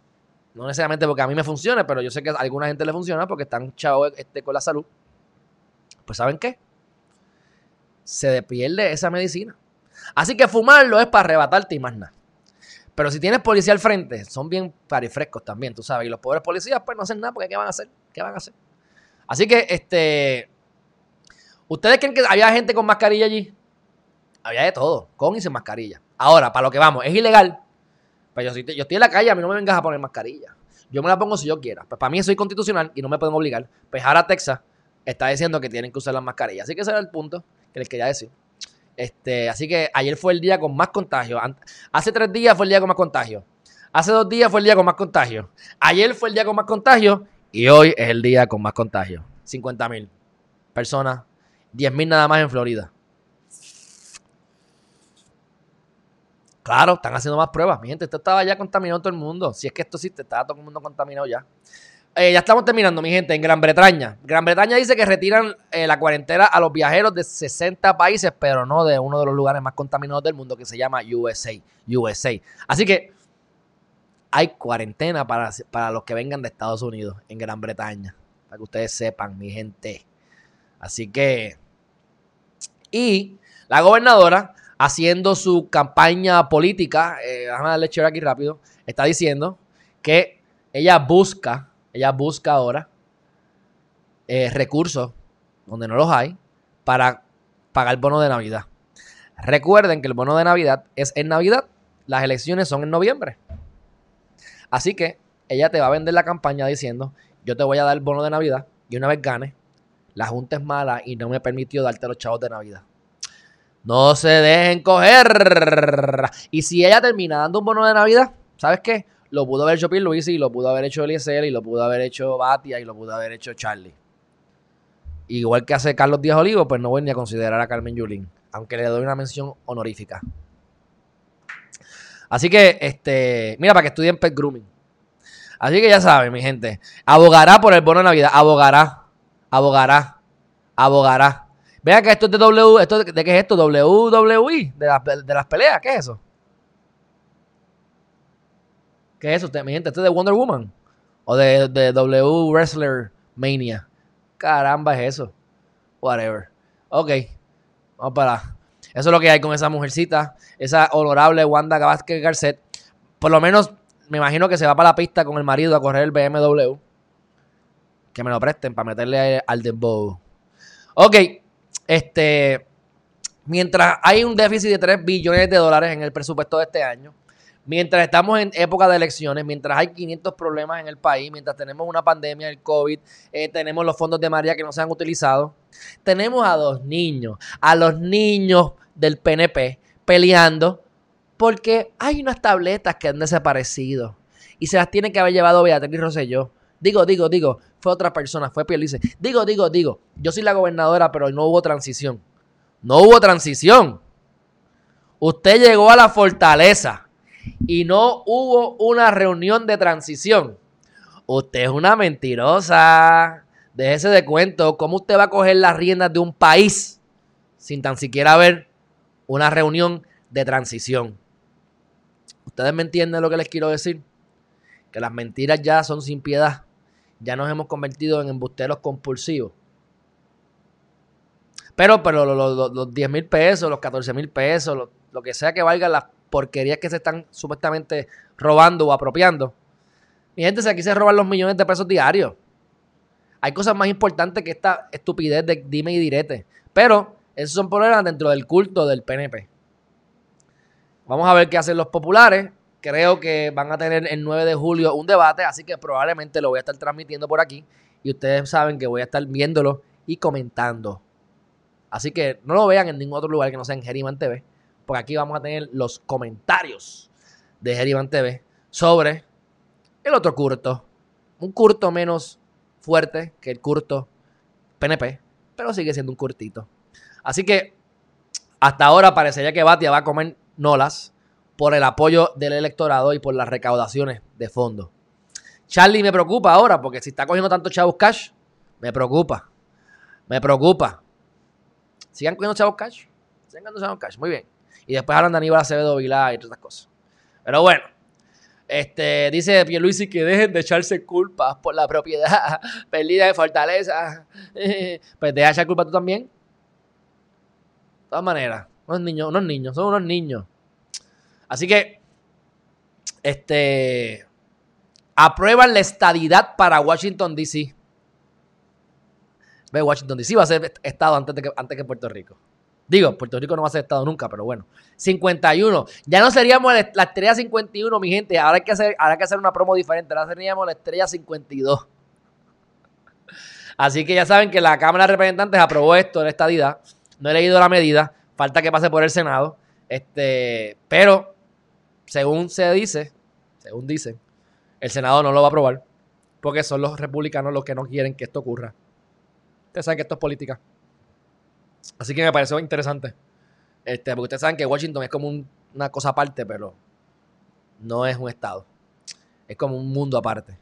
No necesariamente porque a mí me funcione, pero yo sé que a alguna gente le funciona porque están chavos este, con la salud. Pues ¿saben qué? Se pierde esa medicina. Así que fumarlo es para arrebatarte y más nada. Pero si tienes policía al frente, son bien parifrescos también, tú sabes. Y los pobres policías, pues no hacen nada porque ¿qué van a hacer? ¿Qué van a hacer? Así que, este. ¿Ustedes creen que había gente con mascarilla allí? Había de todo, con y sin mascarilla. Ahora, para lo que vamos, es ilegal. Pues yo, yo estoy en la calle, a mí no me vengas a poner mascarilla. Yo me la pongo si yo quiera. Pues para mí eso es constitucional y no me pueden obligar. Pues ahora Texas está diciendo que tienen que usar las mascarillas. Así que ese era el punto que les quería decir. Este, así que ayer fue el día con más contagio. Hace tres días fue el día con más contagio. Hace dos días fue el día con más contagio. Ayer fue el día con más contagio. Y hoy es el día con más contagio. 50 mil personas. 10 mil nada más en Florida. Claro, están haciendo más pruebas. Mi gente, esto estaba ya contaminado todo el mundo. Si es que esto existe, estaba todo el mundo contaminado ya. Eh, ya estamos terminando, mi gente, en Gran Bretaña. Gran Bretaña dice que retiran eh, la cuarentena a los viajeros de 60 países, pero no de uno de los lugares más contaminados del mundo que se llama USA. USA. Así que hay cuarentena para, para los que vengan de Estados Unidos en Gran Bretaña. Para que ustedes sepan, mi gente. Así que. Y la gobernadora, haciendo su campaña política, eh, déjame darle aquí rápido, está diciendo que ella busca ella busca ahora eh, recursos donde no los hay para pagar el bono de Navidad. Recuerden que el bono de Navidad es en Navidad, las elecciones son en noviembre. Así que ella te va a vender la campaña diciendo, yo te voy a dar el bono de Navidad y una vez gane, la Junta es mala y no me permitió darte los chavos de Navidad. No se dejen coger. Y si ella termina dando un bono de Navidad, ¿sabes qué? Lo pudo haber hecho Luis y lo pudo haber hecho Eliezer y lo pudo haber hecho Batia y lo pudo haber hecho Charlie. Igual que hace Carlos Díaz Olivo, pues no voy ni a considerar a Carmen Yulín, aunque le doy una mención honorífica. Así que, este, mira, para que estudien pet grooming. Así que ya saben, mi gente, abogará por el bono de Navidad, abogará, abogará, abogará. Vean que esto es de W, esto de, qué es esto, WWE, de, de las peleas, ¿qué es eso? ¿Qué es eso? Mi gente, ¿esto es de Wonder Woman? ¿O de, W Wrestler Mania? Caramba, es eso. Whatever. Ok. Vamos para. Eso es lo que hay con esa mujercita. Esa honorable Wanda Vázquez Garcet. Por lo menos, me imagino que se va para la pista con el marido a correr el BMW. Que me lo presten para meterle al dembow. Ok. Este. Mientras hay un déficit de 3 billones de dólares en el presupuesto de este año, Mientras estamos en época de elecciones, mientras hay 500 problemas en el país, mientras tenemos una pandemia, el COVID, eh, tenemos los fondos de María que no se han utilizado, tenemos a dos niños, a los niños del PNP peleando porque hay unas tabletas que han desaparecido y se las tiene que haber llevado Beatriz Rosselló. Digo, digo, digo, fue otra persona, fue Pielice. Digo, digo, digo, yo soy la gobernadora, pero no hubo transición. No hubo transición. Usted llegó a la fortaleza y no hubo una reunión de transición. Usted es una mentirosa. Déjese de cuento. ¿Cómo usted va a coger las riendas de un país sin tan siquiera haber una reunión de transición? ¿Ustedes me entienden lo que les quiero decir? Que las mentiras ya son sin piedad. Ya nos hemos convertido en embusteros compulsivos. Pero, pero los, 10 mil pesos, los 14 mil pesos, lo, lo, que sea que valga las porquerías que se están supuestamente robando o apropiando. Mi gente, si aquí se roban los millones de pesos diarios. Hay cosas más importantes que esta estupidez de dime y direte. Pero esos son problemas dentro del culto del PNP. Vamos a ver qué hacen los populares. Creo que van a tener el 9 de julio un debate, así que probablemente lo voy a estar transmitiendo por aquí. Y ustedes saben que voy a estar viéndolo y comentando. Así que no lo vean en ningún otro lugar que no sea en Geriman TV porque aquí vamos a tener los comentarios de Geriman TV sobre el otro curto. Un curto menos fuerte que el curto PNP, pero sigue siendo un curtito. Así que hasta ahora parecería que Batia va a comer nolas por el apoyo del electorado y por las recaudaciones de fondo. Charlie me preocupa ahora porque si está cogiendo tanto chavos cash, me preocupa. Me preocupa. Sigan cogiendo chavos cash. Sigan cogiendo chavos cash. Muy bien. Y después hablan de Aníbal Acevedo Vilá y todas esas cosas. Pero bueno, Este, dice Pierluisi que dejen de echarse culpas por la propiedad, <laughs> pérdida de fortaleza. <laughs> pues deja de echar culpa tú también. De todas maneras, unos niños, unos niños, son unos niños. Así que, este, aprueban la estadidad para Washington, D.C. Ve, Washington D.C. va a ser estado antes, que, antes que Puerto Rico. Digo, Puerto Rico no va a ser estado nunca, pero bueno. 51. Ya no seríamos la estrella 51, mi gente. Ahora hay que hacer, ahora que hacer una promo diferente. Ahora seríamos la estrella 52. Así que ya saben que la Cámara de Representantes aprobó esto en estadidad. No he leído la medida. Falta que pase por el Senado. Este, pero, según se dice, según dice, el Senado no lo va a aprobar. Porque son los republicanos los que no quieren que esto ocurra. Ustedes saben que esto es política. Así que me pareció interesante. Este, porque ustedes saben que Washington es como una cosa aparte, pero no es un estado. Es como un mundo aparte.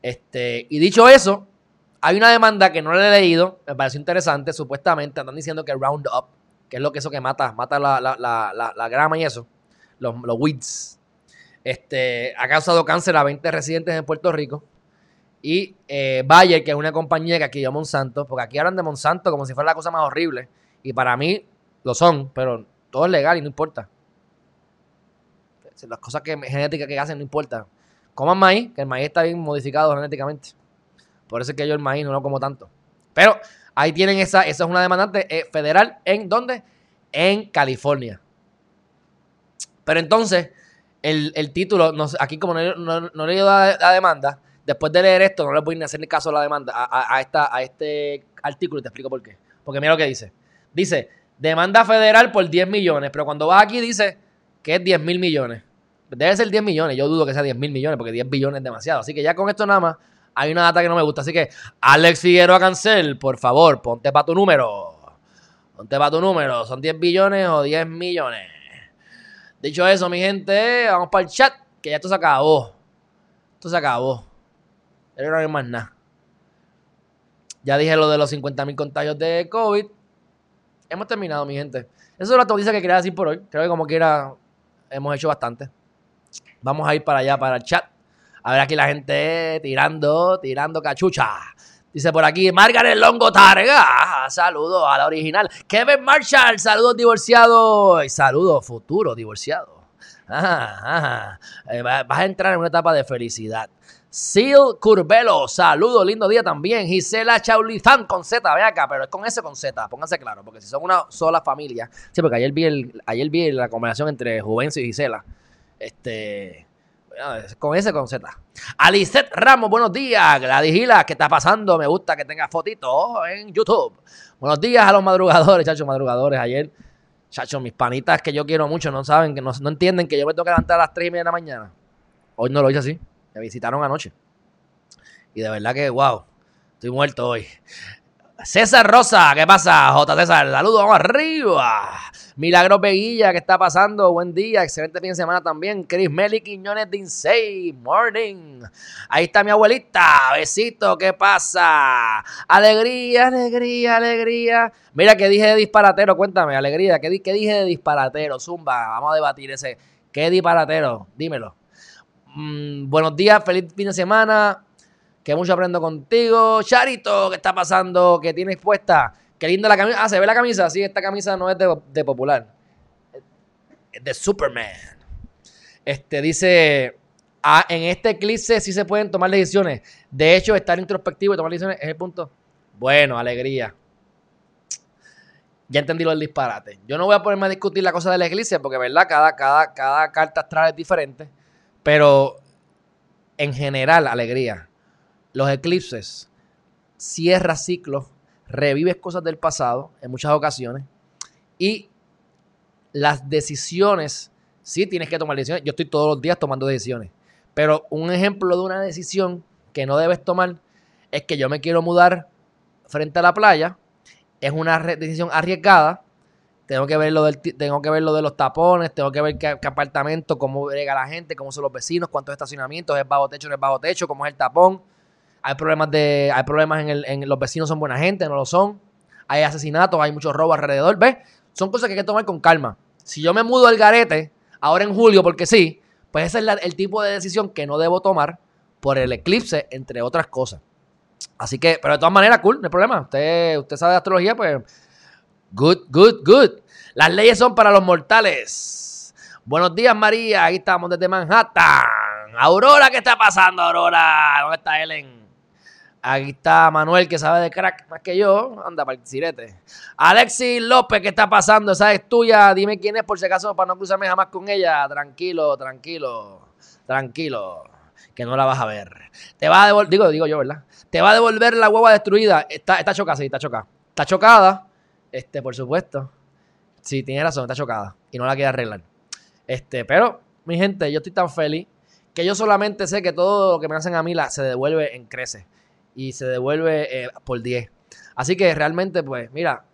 Este, y dicho eso, hay una demanda que no le he leído, me pareció interesante. Supuestamente andan diciendo que Roundup, que es lo que eso que mata, mata la, grama y eso, los, los weeds, este, ha causado cáncer a 20 residentes en Puerto Rico. Y eh, Bayer, que es una compañía que adquirió Monsanto, porque aquí hablan de Monsanto como si fuera la cosa más horrible. Y para mí lo son, pero todo es legal y no importa. Las cosas que, genéticas que hacen no importa. Coman maíz, que el maíz está bien modificado genéticamente. Por eso es que yo el maíz no lo como tanto. Pero ahí tienen esa, esa es una demandante eh, federal. ¿En dónde? En California. Pero entonces, el, título, aquí como no, no, no he leído la demanda, Después de leer esto, no le voy a hacer ni caso a la demanda, a, esta, a este artículo y te explico por qué. Porque mira lo que dice. Dice, demanda federal por 10 millones, pero cuando vas aquí dice que es 10 mil millones. Debe ser 10 millones, yo dudo que sea 10 mil millones, porque 10 billones es demasiado. Así que ya con esto nada más, hay una data que no me gusta. Así que, Alex Figueroa Cancel, por favor, ponte para tu número. Ponte para tu número. ¿Son 10 billones o 10 millones? Dicho eso, mi gente, vamos para el chat, que ya esto se acabó. Esto se acabó. Pero no hay más nada. Ya dije lo de los 50.000 contagios de COVID. Hemos terminado, mi gente. Eso es la noticia que quería decir por hoy. Creo que como quiera hemos hecho bastante. Vamos a ir para allá, para el chat. A ver aquí la gente tirando, tirando cachucha. Dice por aquí, Margaret Longo Targa. Saludos a la original. Kevin Marshall, saludos divorciados. Y saludos futuro divorciado. Eh, vas a entrar en una etapa de felicidad. Sil Curbelo, saludo, lindo día también. Gisela Chaulizán con Z, ve acá, pero es con S con Z, pónganse claro, porque si son una sola familia, sí, porque ayer vi, el, ayer vi la combinación entre Juvencio y Gisela. Este, con S con Z. Alicet Ramos, buenos días. Gladys Gila, ¿qué está pasando? Me gusta que tenga fotitos en YouTube. Buenos días a los madrugadores, chachos, madrugadores. Ayer, chachos, mis panitas que yo quiero mucho no saben, que no, no entienden que yo me tengo que levantar a las 3 y media de la mañana. Hoy no lo hice así. Me visitaron anoche. Y de verdad que, wow, estoy muerto hoy. César Rosa, ¿qué pasa? J. César, saludos, vamos arriba. Milagro Peguilla, ¿qué está pasando? Buen día, excelente fin de semana también. Chris Meli Quiñones de Insane, morning. Ahí está mi abuelita, besito, ¿qué pasa? Alegría, alegría, alegría. Mira, ¿qué dije de disparatero? Cuéntame, alegría, ¿qué, qué dije de disparatero? Zumba, vamos a debatir ese. ¿Qué disparatero? Dímelo. Mm, buenos días, feliz fin de semana. Que mucho aprendo contigo. Charito, ¿qué está pasando? ¿Qué tienes puesta? Qué linda la camisa. Ah, ¿se ve la camisa? Sí, esta camisa no es de, popular. Es de Superman. Este dice. Ah, en este eclipse sí se pueden tomar decisiones. De hecho, estar introspectivo y tomar decisiones es el punto. Bueno, alegría. Ya entendí lo del disparate. Yo no voy a ponerme a discutir la cosa de la iglesia porque, ¿verdad? Cada, cada, cada carta astral es diferente. Pero en general, alegría. Los eclipses cierras ciclos, revives cosas del pasado en muchas ocasiones y las decisiones, sí tienes que tomar decisiones. Yo estoy todos los días tomando decisiones, pero un ejemplo de una decisión que no debes tomar es que yo me quiero mudar frente a la playa. Es una decisión arriesgada tengo que ver lo, del, tengo que ver lo de los tapones, tengo que ver qué, apartamento, cómo llega la gente, cómo son los vecinos, cuántos estacionamientos, es bajo techo, no es bajo techo, cómo es el tapón. Hay problemas de, hay problemas en, el, en los vecinos son buena gente, no lo son. Hay asesinatos, hay muchos robos alrededor, ¿ves? Son cosas que hay que tomar con calma. Si yo me mudo al garete, ahora en julio, porque sí, Pues ese es el tipo de decisión que no debo tomar por el eclipse, entre otras cosas. Así que, pero de todas maneras, cool, no hay problema. Usted, usted sabe de astrología, pues, good, good, good. Las leyes son para los mortales. Buenos días, María. Aquí estamos desde Manhattan. Aurora, ¿qué está pasando, Aurora? ¿Dónde está Ellen? Aquí está Manuel, que sabe de crack más que yo. Anda, para el sirete. Alexis López, ¿qué está pasando? Esa es tuya. Dime quién es, por si acaso, para no cruzarme jamás con ella. Tranquilo, tranquilo, tranquilo. Que no la vas a ver. Te va a devolver, digo, digo yo, ¿verdad? Te va a devolver la hueva destruida. Está, está chocada, sí, está chocada. Está chocada, este, por supuesto. Sí, tiene razón, está chocada. Y no la quiere arreglar. Este, pero, mi gente, yo estoy tan feliz que yo solamente sé que todo lo que me hacen a mí la, se devuelve en crece y se devuelve eh, por 10. Así que realmente, pues, mira,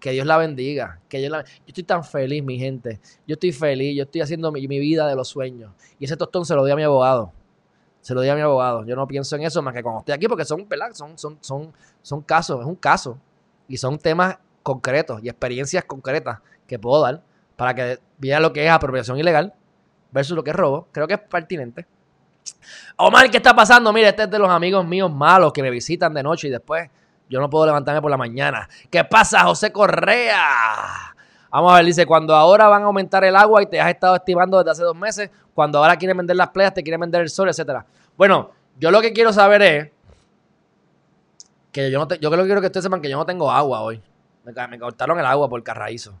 que Dios la bendiga. Que Yo estoy tan feliz, mi gente. Yo estoy feliz, yo estoy haciendo mi, vida de los sueños. Y ese tostón se lo di a mi abogado. Se lo di a mi abogado. Yo no pienso en eso más que cuando estoy aquí, porque son, ¿verdad? Son, son, son, son casos, es un caso. Y son temas concretos y experiencias concretas que puedo dar para que vean lo que es apropiación ilegal versus lo que es robo. Creo que es pertinente. Omar, ¿qué está pasando? Mire, este es de los amigos míos malos que me visitan de noche y después yo no puedo levantarme por la mañana. ¿Qué pasa, José Correa? Vamos a ver, dice, cuando ahora van a aumentar el agua y te has estado estimando desde hace dos meses, cuando ahora quieren vender las playas, te quieren vender el sol, etcétera. Bueno, yo lo que quiero saber es que yo no te, yo que quiero que ustedes sepan que yo no tengo agua hoy. Me, cortaron el agua por carraízo.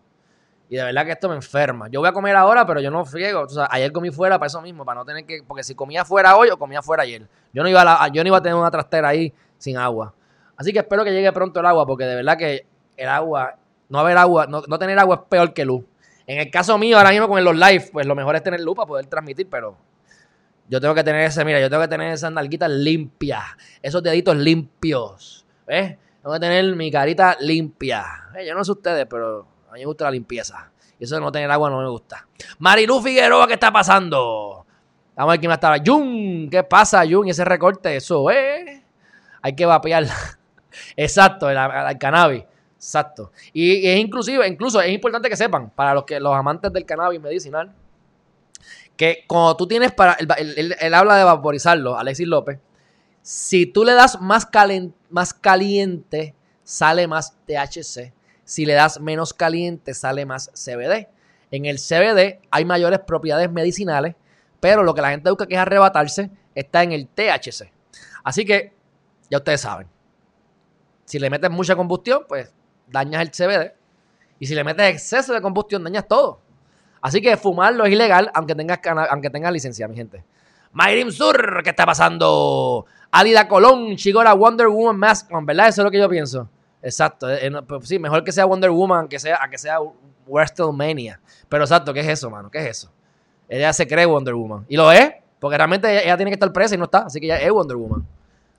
Y de verdad que esto me enferma. Yo voy a comer ahora, pero yo no friego. O sea, ayer comí fuera para eso mismo, para no tener que. Porque si comía fuera hoy o comía fuera ayer. Yo no iba a, yo no iba a tener una trastera ahí sin agua. Así que espero que llegue pronto el agua, porque de verdad que el agua, no haber agua, no, tener agua es peor que luz. En el caso mío, ahora mismo con los live, pues lo mejor es tener luz para poder transmitir, pero yo tengo que tener ese, mira, yo tengo que tener esas nalguitas limpias, esos deditos limpios. ¿Ves? Tengo que tener mi carita limpia. Eh, yo no sé ustedes, pero a mí me gusta la limpieza. Y eso de no tener agua no me gusta. Marilu Figueroa, ¿qué está pasando? Vamos a ver quién más estaba. Jun, ¿qué pasa, Jun? Ese recorte, eso, ¿eh? Hay que vapearla. <laughs> Exacto, el, cannabis. Exacto. Y, es inclusive, incluso es importante que sepan, para los que los amantes del cannabis medicinal, que cuando tú tienes para. Él, habla de vaporizarlo, Alexis López. Si tú le das más, más caliente, sale más THC. Si le das menos caliente, sale más CBD. En el CBD hay mayores propiedades medicinales, pero lo que la gente busca que es arrebatarse está en el THC. Así que, ya ustedes saben. Si le metes mucha combustión, pues dañas el CBD. Y si le metes exceso de combustión, dañas todo. Así que fumarlo es ilegal, aunque tengas, aunque tengas licencia, mi gente. Mayrim Sur, ¿qué está pasando? Alida Colón, Chigora Wonder Woman Mask, ¿verdad? Eso es lo que yo pienso. Exacto. Eh, pues sí, mejor que sea Wonder Woman que sea, que sea WrestleMania. Pero exacto, ¿qué es eso, mano? ¿Qué es eso? Ella se cree Wonder Woman. Y lo es, porque realmente ella, tiene que estar presa y no está. Así que ella es Wonder Woman.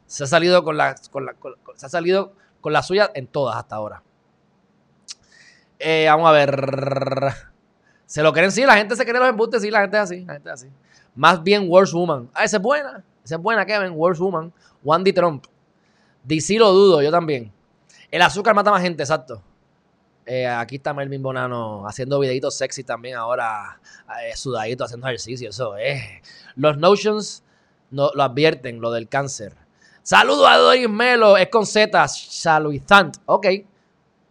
Se ha salido con la, se ha salido con la suya en todas hasta ahora. Eh, vamos a ver. ¿Se lo creen? Sí, la gente se cree los embustes. Sí, la gente es así. La gente es así. Más bien Worst Woman. Ah, esa es buena. Esa es buena, Kevin. Worst Woman. Wandy Trump. DC lo dudo, yo también. El azúcar mata más gente, exacto. Eh, aquí está Melvin Bonano haciendo videitos sexy también ahora, eh, sudadito, haciendo ejercicio, eso es. Los Notions no, lo advierten, lo del cáncer. Saludo a Doris Melo, es con Z, Saluizant. Ok.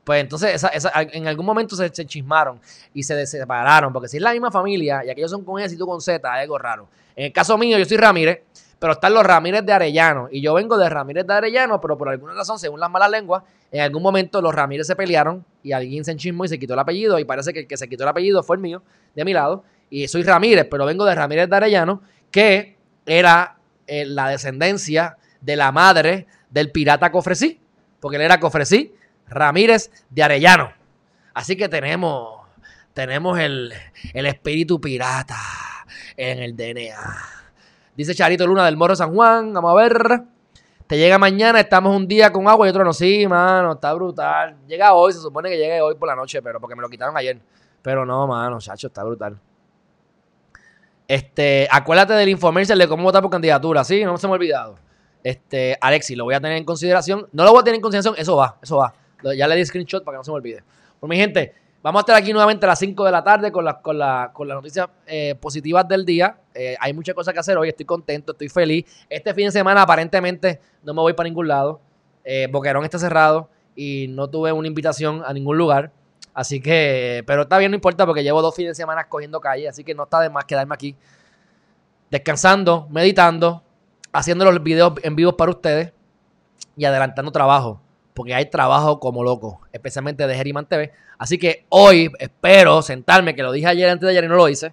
Pues entonces en algún momento se, chismaron y se separaron, porque si es la misma familia y aquellos son con S y tú con Z, es algo raro. En el caso mío, yo soy Ramírez, pero están los Ramírez de Arellano. Y yo vengo de Ramírez de Arellano, pero por alguna razón, según las malas lenguas, en algún momento los Ramírez se pelearon y alguien se enchismó y se quitó el apellido. Y parece que el que se quitó el apellido fue el mío, de mi lado. Y soy Ramírez, pero vengo de Ramírez de Arellano, que era eh, la descendencia de la madre del pirata Cofresí, porque él era Cofresí, Ramírez de Arellano. Así que tenemos, tenemos el, el espíritu pirata en el DNA. Dice Charito Luna del Morro San Juan. Vamos a ver. Te llega mañana, estamos un día con agua y otro no. Sí, mano, está brutal. Llega hoy, se supone que llegue hoy por la noche, pero porque me lo quitaron ayer. Pero no, mano, chacho, está brutal. Este, acuérdate del infomercial de cómo votar por candidatura, ¿sí? No se me ha olvidado. Este, Alexi, lo voy a tener en consideración. No lo voy a tener en consideración, eso va, eso va. Ya le di screenshot para que no se me olvide. Por mi gente, Vamos a estar aquí nuevamente a las 5 de la tarde con, con, con las noticias eh, positivas del día. Eh, hay muchas cosas que hacer hoy, estoy contento, estoy feliz. Este fin de semana aparentemente no me voy para ningún lado. Eh, Boquerón está cerrado y no tuve una invitación a ningún lugar. Así que, pero está bien, no importa porque llevo dos fines de semana cogiendo calle, así que no está de más quedarme aquí descansando, meditando, haciendo los videos en vivo para ustedes y adelantando trabajo porque hay trabajo como loco, especialmente de Geriman TV. Así que hoy espero sentarme, que lo dije ayer antes de ayer y no lo hice,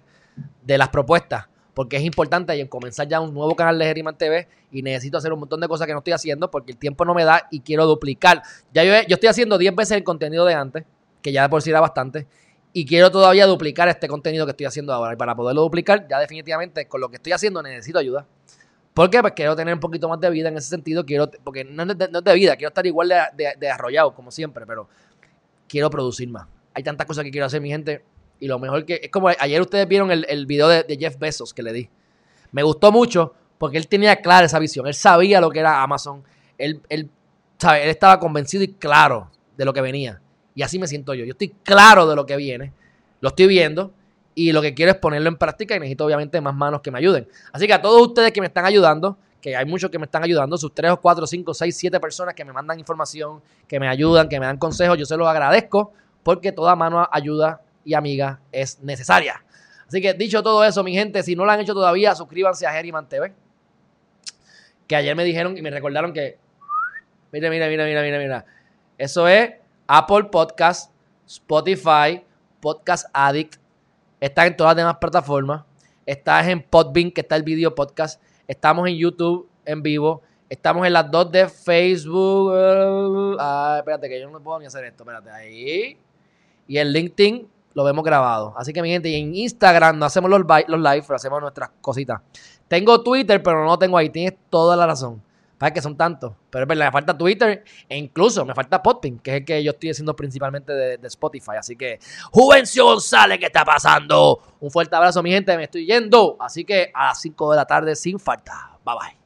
de las propuestas, porque es importante comenzar ya un nuevo canal de Geriman TV y necesito hacer un montón de cosas que no estoy haciendo porque el tiempo no me da y quiero duplicar. Ya yo, yo estoy haciendo 10 veces el contenido de antes, que ya de por sí era bastante, y quiero todavía duplicar este contenido que estoy haciendo ahora. Y para poderlo duplicar, ya definitivamente con lo que estoy haciendo necesito ayuda. ¿Por qué? Pues quiero tener un poquito más de vida en ese sentido. Quiero, porque no es de, vida, quiero estar igual de, arrollado como siempre, pero quiero producir más. Hay tantas cosas que quiero hacer, mi gente. Y lo mejor que. Es como ayer ustedes vieron el, el video de, Jeff Bezos que le di. Me gustó mucho porque él tenía clara esa visión. Él sabía lo que era Amazon. Él, él, ¿sabe? él estaba convencido y claro de lo que venía. Y así me siento yo. Yo estoy claro de lo que viene. Lo estoy viendo y lo que quiero es ponerlo en práctica y necesito obviamente más manos que me ayuden. Así que a todos ustedes que me están ayudando, que hay muchos que me están ayudando, sus 3 o 4, 5, 6, 7 personas que me mandan información, que me ayudan, que me dan consejos, yo se los agradezco porque toda mano ayuda y amiga es necesaria. Así que dicho todo eso, mi gente, si no lo han hecho todavía, suscríbanse a Geriman TV. Que ayer me dijeron y me recordaron que. Mira, mira, mira, mira, mira, mira. Eso es Apple Podcast, Spotify, Podcast Addict, Estás en todas las demás plataformas. Estás en Podbean, que está el video podcast. Estamos en YouTube en vivo. Estamos en las dos de Facebook. Ah, espérate, que yo no puedo ni hacer esto. Espérate, ahí. Y en LinkedIn lo vemos grabado. Así que, mi gente, y en Instagram no hacemos los, los live, pero hacemos nuestras cositas. Tengo Twitter, pero no tengo ahí. Tienes toda la razón. Para que son tantos. Pero es verdad, me falta Twitter e incluso me falta Podpin, que es el que yo estoy haciendo principalmente de, Spotify. Así que, Juvencio González, ¿qué está pasando? Un fuerte abrazo, mi gente. Me estoy yendo. Así que a las 5 de la tarde, sin falta. Bye bye.